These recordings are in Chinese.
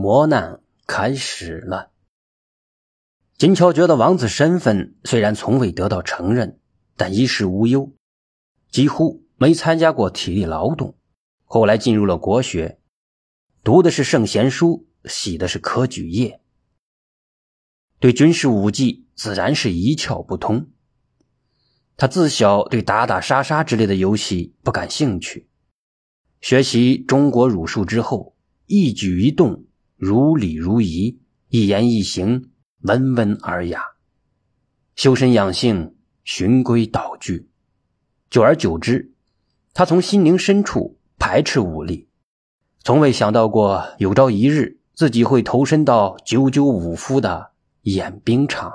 磨难开始了。金乔觉的王子身份虽然从未得到承认，但衣食无忧，几乎没参加过体力劳动。后来进入了国学，读的是圣贤书，喜的是科举业，对军事武技自然是一窍不通。他自小对打打杀杀之类的游戏不感兴趣，学习中国儒术之后，一举一动如理如仪，一言一行。温文尔雅，修身养性，循规蹈矩。久而久之，他从心灵深处排斥武力，从未想到过有朝一日自己会投身到九九五夫的演兵场。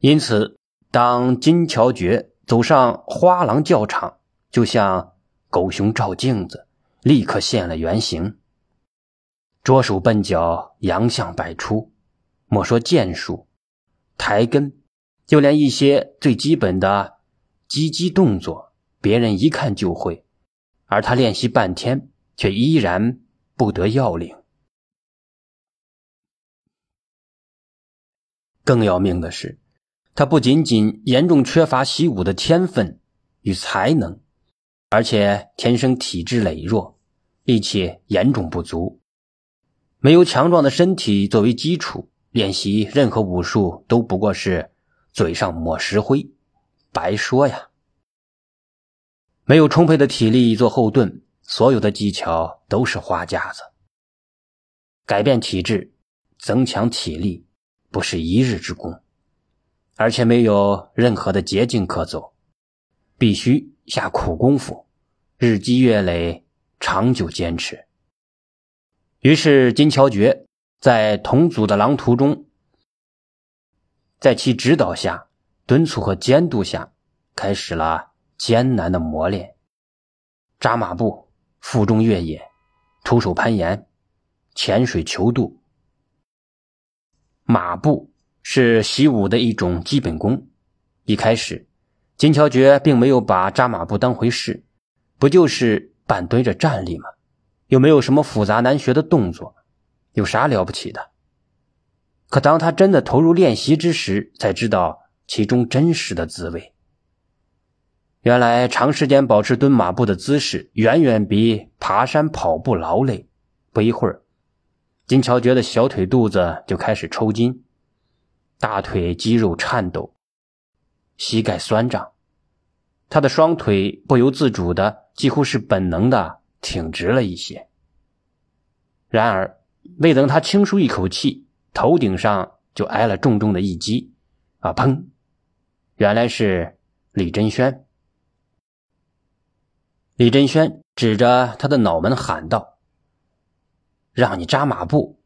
因此，当金乔觉走上花郎教场，就像狗熊照镜子，立刻现了原形，拙手笨脚，洋相百出。莫说剑术、抬根，就连一些最基本的击击动作，别人一看就会，而他练习半天，却依然不得要领。更要命的是，他不仅仅严重缺乏习武的天分与才能，而且天生体质羸弱，力气严重不足，没有强壮的身体作为基础。练习任何武术都不过是嘴上抹石灰，白说呀！没有充沛的体力做后盾，所有的技巧都是花架子。改变体质、增强体力，不是一日之功，而且没有任何的捷径可走，必须下苦功夫，日积月累，长久坚持。于是金乔觉。在同组的狼徒中，在其指导下、敦促和监督下，开始了艰难的磨练：扎马步、负重越野、徒手攀岩、潜水求渡。马步是习武的一种基本功。一开始，金乔觉并没有把扎马步当回事，不就是半蹲着站立吗？又没有什么复杂难学的动作。有啥了不起的？可当他真的投入练习之时，才知道其中真实的滋味。原来长时间保持蹲马步的姿势，远远比爬山跑步劳累。不一会儿，金乔觉得小腿肚子就开始抽筋，大腿肌肉颤抖，膝盖酸胀，他的双腿不由自主的，几乎是本能的挺直了一些。然而。未等他轻舒一口气，头顶上就挨了重重的一击，啊！砰！原来是李真轩。李真轩指着他的脑门喊道：“让你扎马步，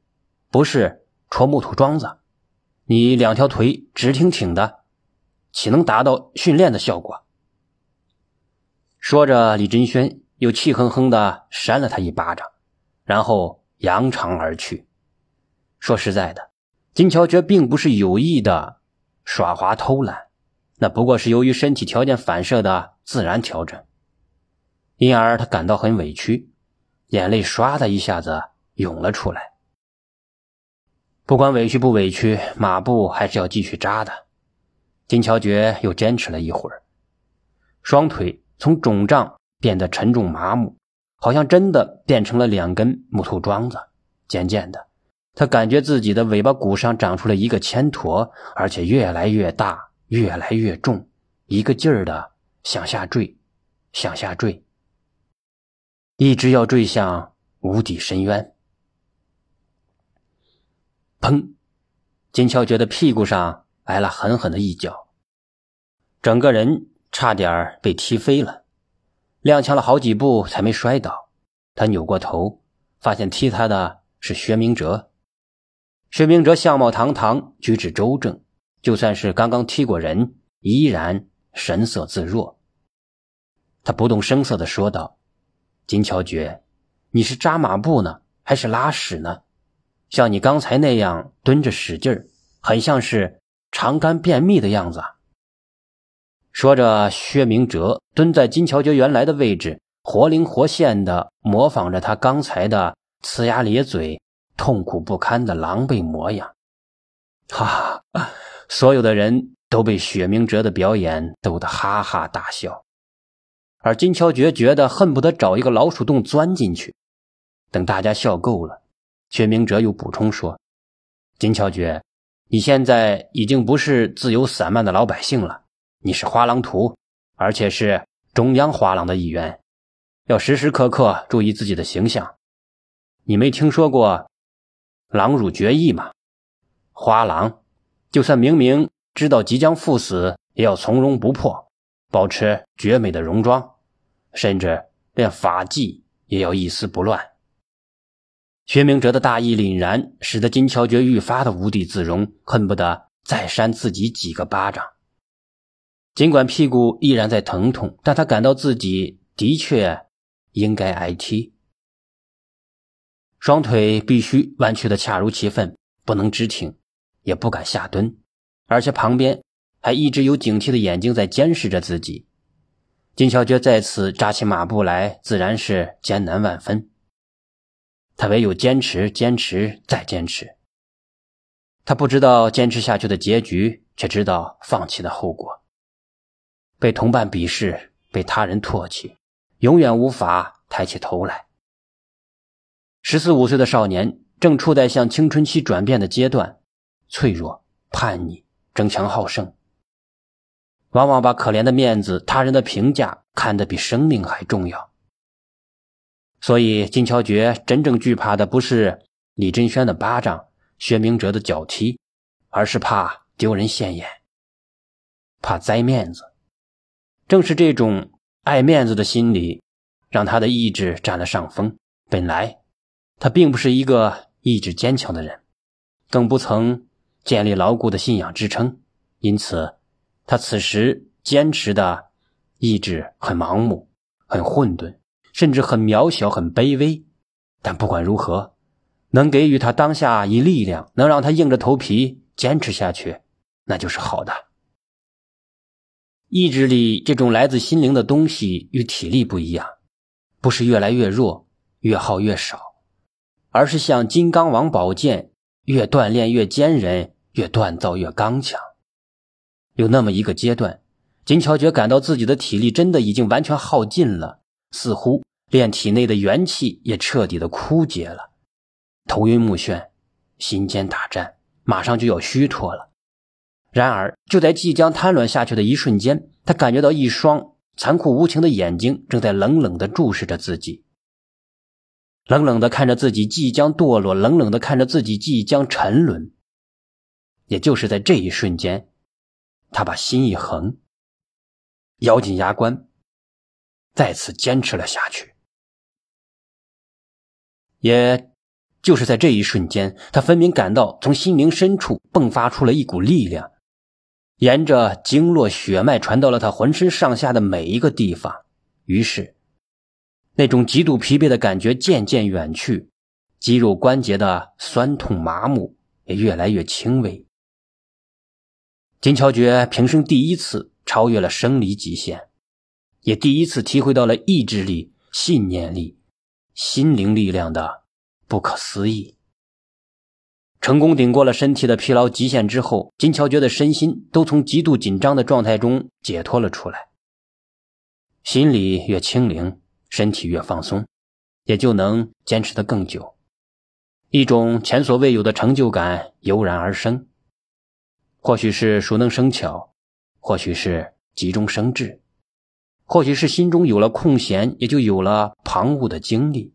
不是戳木头桩子。你两条腿直挺挺的，岂能达到训练的效果？”说着，李真轩又气哼哼的扇了他一巴掌，然后。扬长而去。说实在的，金乔觉并不是有意的耍滑偷懒，那不过是由于身体条件反射的自然调整。因而他感到很委屈，眼泪唰的一下子涌了出来。不管委屈不委屈，马步还是要继续扎的。金乔觉又坚持了一会儿，双腿从肿胀变得沉重麻木。好像真的变成了两根木头桩子。渐渐的，他感觉自己的尾巴骨上长出了一个铅砣，而且越来越大，越来越重，一个劲儿的向下坠，向下坠，一直要坠向无底深渊。砰！金乔觉得屁股上挨了狠狠的一脚，整个人差点被踢飞了。踉跄了好几步才没摔倒，他扭过头，发现踢他的是薛明哲。薛明哲相貌堂堂，举止周正，就算是刚刚踢过人，依然神色自若。他不动声色地说道：“金乔觉，你是扎马步呢，还是拉屎呢？像你刚才那样蹲着使劲儿，很像是肠肝便秘的样子。”说着，薛明哲蹲在金乔觉原来的位置，活灵活现的模仿着他刚才的呲牙咧嘴、痛苦不堪的狼狈模样。哈哈，所有的人都被薛明哲的表演逗得哈哈大笑，而金乔觉觉得恨不得找一个老鼠洞钻进去。等大家笑够了，薛明哲又补充说：“金乔觉，你现在已经不是自由散漫的老百姓了，你是花郎图，而且是中央花郎的一员，要时时刻刻注意自己的形象。你没听说过‘狼辱绝艺’吗？花郎，就算明明知道即将赴死，也要从容不迫，保持绝美的容妆，甚至连发髻也要一丝不乱。”薛明哲的大义凛然，使得金乔觉愈发的无地自容，恨不得再扇自己几个巴掌。尽管屁股依然在疼痛，但他感到自己的确应该挨踢。双腿必须弯曲的恰如其分，不能直挺，也不敢下蹲，而且旁边还一直有警惕的眼睛在监视着自己。金小觉再次扎起马步来，自然是艰难万分。他唯有坚持，坚持，再坚持。他不知道坚持下去的结局，却知道放弃的后果。被同伴鄙视，被他人唾弃，永远无法抬起头来。十四五岁的少年正处在向青春期转变的阶段，脆弱、叛逆、争强好胜，往往把可怜的面子、他人的评价看得比生命还重要。所以，金乔觉真正惧怕的不是李振轩的巴掌、薛明哲的脚踢，而是怕丢人现眼，怕栽面子。正是这种爱面子的心理，让他的意志占了上风。本来，他并不是一个意志坚强的人，更不曾建立牢固的信仰支撑，因此，他此时坚持的意志很盲目，很混沌。甚至很渺小，很卑微，但不管如何，能给予他当下一力量，能让他硬着头皮坚持下去，那就是好的。意志力这种来自心灵的东西与体力不一样，不是越来越弱，越耗越少，而是像金刚王宝剑，越锻炼越坚韧，越锻造越刚强。有那么一个阶段，金乔觉感到自己的体力真的已经完全耗尽了。似乎连体内的元气也彻底的枯竭了，头晕目眩，心尖打颤，马上就要虚脱了。然而，就在即将瘫软下去的一瞬间，他感觉到一双残酷无情的眼睛正在冷冷的注视着自己，冷冷的看着自己即将堕落，冷冷的看着自己即将沉沦。也就是在这一瞬间，他把心一横，咬紧牙关。再次坚持了下去，也就是在这一瞬间，他分明感到从心灵深处迸发出了一股力量，沿着经络血脉传到了他浑身上下的每一个地方。于是，那种极度疲惫的感觉渐渐远去，肌肉关节的酸痛麻木也越来越轻微。金乔觉平生第一次超越了生理极限。也第一次体会到了意志力、信念力、心灵力量的不可思议。成功顶过了身体的疲劳极限之后，金乔觉得身心都从极度紧张的状态中解脱了出来。心里越清灵，身体越放松，也就能坚持得更久。一种前所未有的成就感油然而生，或许是熟能生巧，或许是急中生智。或许是心中有了空闲，也就有了旁骛的精力。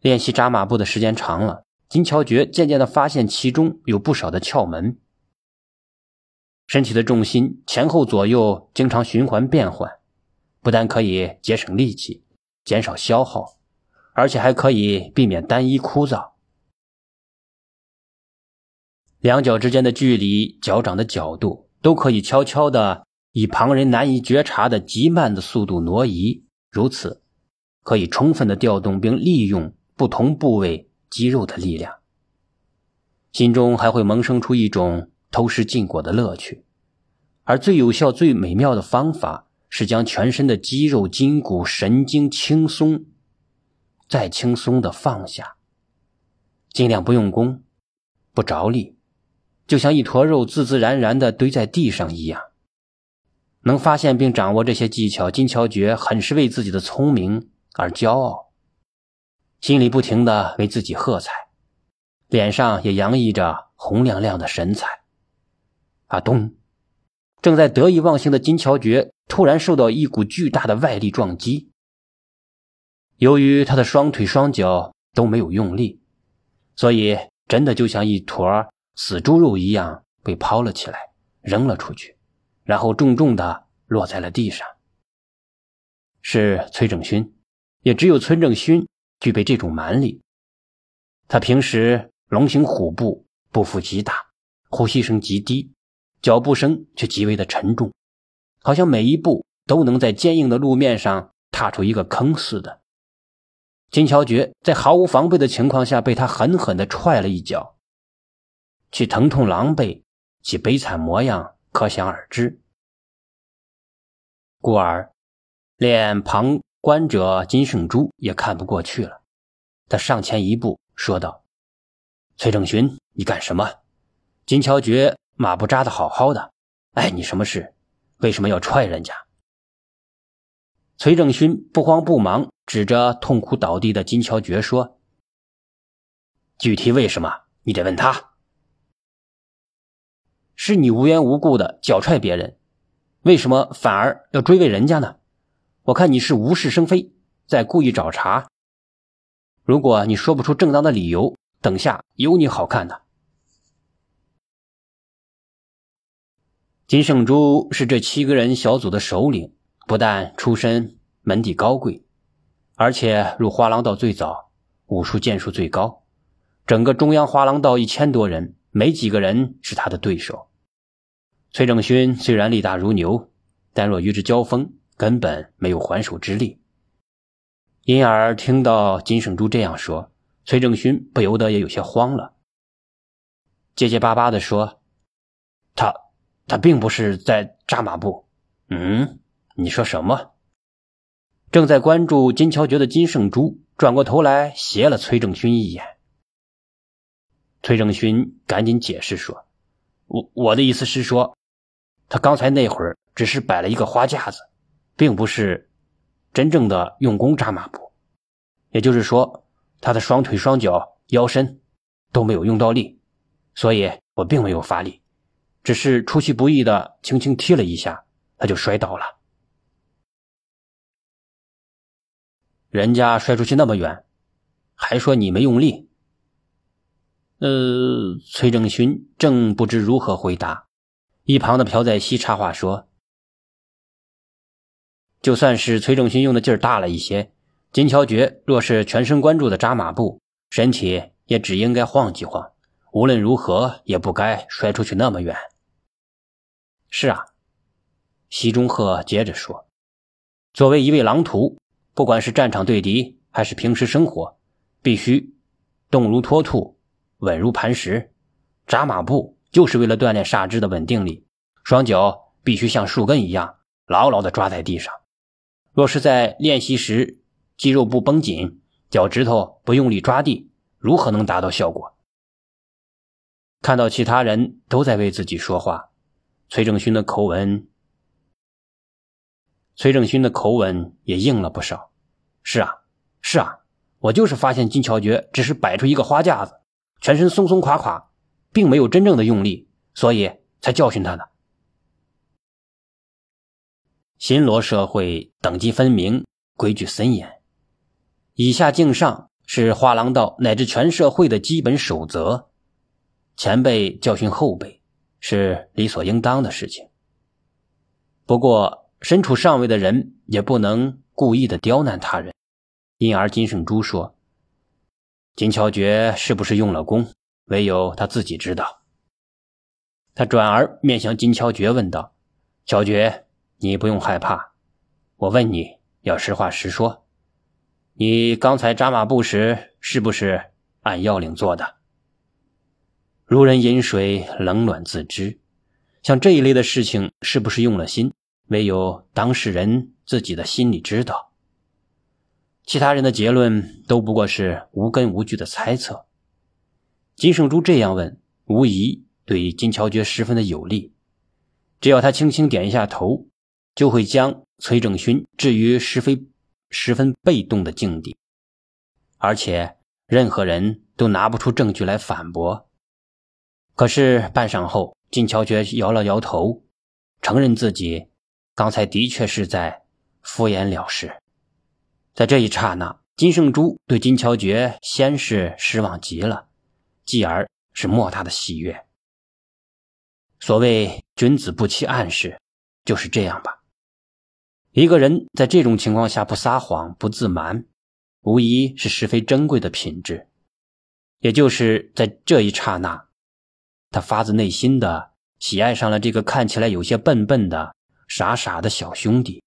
练习扎马步的时间长了，金乔觉渐渐的发现其中有不少的窍门。身体的重心前后左右经常循环变换，不但可以节省力气、减少消耗，而且还可以避免单一枯燥。两脚之间的距离、脚掌的角度，都可以悄悄的。以旁人难以觉察的极慢的速度挪移，如此可以充分的调动并利用不同部位肌肉的力量。心中还会萌生出一种偷食禁果的乐趣，而最有效、最美妙的方法是将全身的肌肉、筋骨、神经轻松，再轻松的放下，尽量不用功，不着力，就像一坨肉自自然然的堆在地上一样。能发现并掌握这些技巧，金乔觉很是为自己的聪明而骄傲，心里不停的为自己喝彩，脸上也洋溢着红亮亮的神采。啊咚！正在得意忘形的金乔觉突然受到一股巨大的外力撞击。由于他的双腿双脚都没有用力，所以真的就像一坨死猪肉一样被抛了起来，扔了出去，然后重重的落在了地上。是崔正勋，也只有崔正勋具备这种蛮力。他平时龙行虎步，步幅极大，呼吸声极低，脚步声却极为的沉重，好像每一步都能在坚硬的路面上踏出一个坑似的。金乔觉在毫无防备的情况下被他狠狠地踹了一脚，其疼痛狼狈，其悲惨模样可想而知。故而，连旁观者金圣珠也看不过去了，他上前一步说道：“崔正勋，你干什么？金乔觉马步扎的好好的，碍你什么事？为什么要踹人家？”崔正勋不慌不忙，指着痛哭倒地的金乔觉说：“具体为什么，你得问他。是你无缘无故的脚踹别人，为什么反而要追问人家呢？我看你是无事生非，在故意找茬。如果你说不出正当的理由，等下有你好看的。”金圣珠是这七个人小组的首领。不但出身门第高贵，而且入花廊道最早，武术剑术最高。整个中央花廊道一千多人，没几个人是他的对手。崔正勋虽然力大如牛，但若与之交锋，根本没有还手之力。因而听到金圣珠这样说，崔正勋不由得也有些慌了，结结巴巴的说：“他，他并不是在扎马步。”嗯。你说什么？正在关注金乔觉的金圣珠转过头来斜了崔正勋一眼。崔正勋赶紧解释说：“我我的意思是说，他刚才那会儿只是摆了一个花架子，并不是真正的用功扎马步。也就是说，他的双腿、双脚、腰身都没有用到力，所以我并没有发力，只是出其不意的轻轻踢了一下，他就摔倒了。”人家摔出去那么远，还说你没用力。呃，崔正勋正不知如何回答，一旁的朴在熙插话说：“就算是崔正勋用的劲儿大了一些，金乔觉若是全神贯注的扎马步，身体也只应该晃几晃，无论如何也不该摔出去那么远。”是啊，西中鹤接着说：“作为一位狼徒。”不管是战场对敌，还是平时生活，必须动如脱兔，稳如磐石。扎马步就是为了锻炼下肢的稳定力，双脚必须像树根一样牢牢地抓在地上。若是在练习时肌肉不绷紧，脚趾头不用力抓地，如何能达到效果？看到其他人都在为自己说话，崔正勋的口吻。崔正勋的口吻也硬了不少。是啊，是啊，我就是发现金乔觉只是摆出一个花架子，全身松松垮垮，并没有真正的用力，所以才教训他的。新罗社会等级分明，规矩森严，以下敬上是花廊道乃至全社会的基本守则。前辈教训后辈是理所应当的事情。不过。身处上位的人也不能故意的刁难他人，因而金圣珠说：“金乔觉是不是用了功，唯有他自己知道。”他转而面向金乔觉问道：“乔觉，你不用害怕，我问你要实话实说，你刚才扎马步时是不是按要领做的？如人饮水，冷暖自知，像这一类的事情，是不是用了心？”唯有当事人自己的心里知道。其他人的结论都不过是无根无据的猜测。金圣珠这样问，无疑对金乔觉十分的有利。只要他轻轻点一下头，就会将崔正勋置于十分十分被动的境地，而且任何人都拿不出证据来反驳。可是半晌后，金乔觉摇了摇头，承认自己刚才的确是在敷衍了事。在这一刹那，金圣珠对金乔觉先是失望极了，继而是莫大的喜悦。所谓君子不欺暗室，就是这样吧。一个人在这种情况下不撒谎、不自瞒，无疑是十分珍贵的品质。也就是在这一刹那。他发自内心的喜爱上了这个看起来有些笨笨的、傻傻的小兄弟。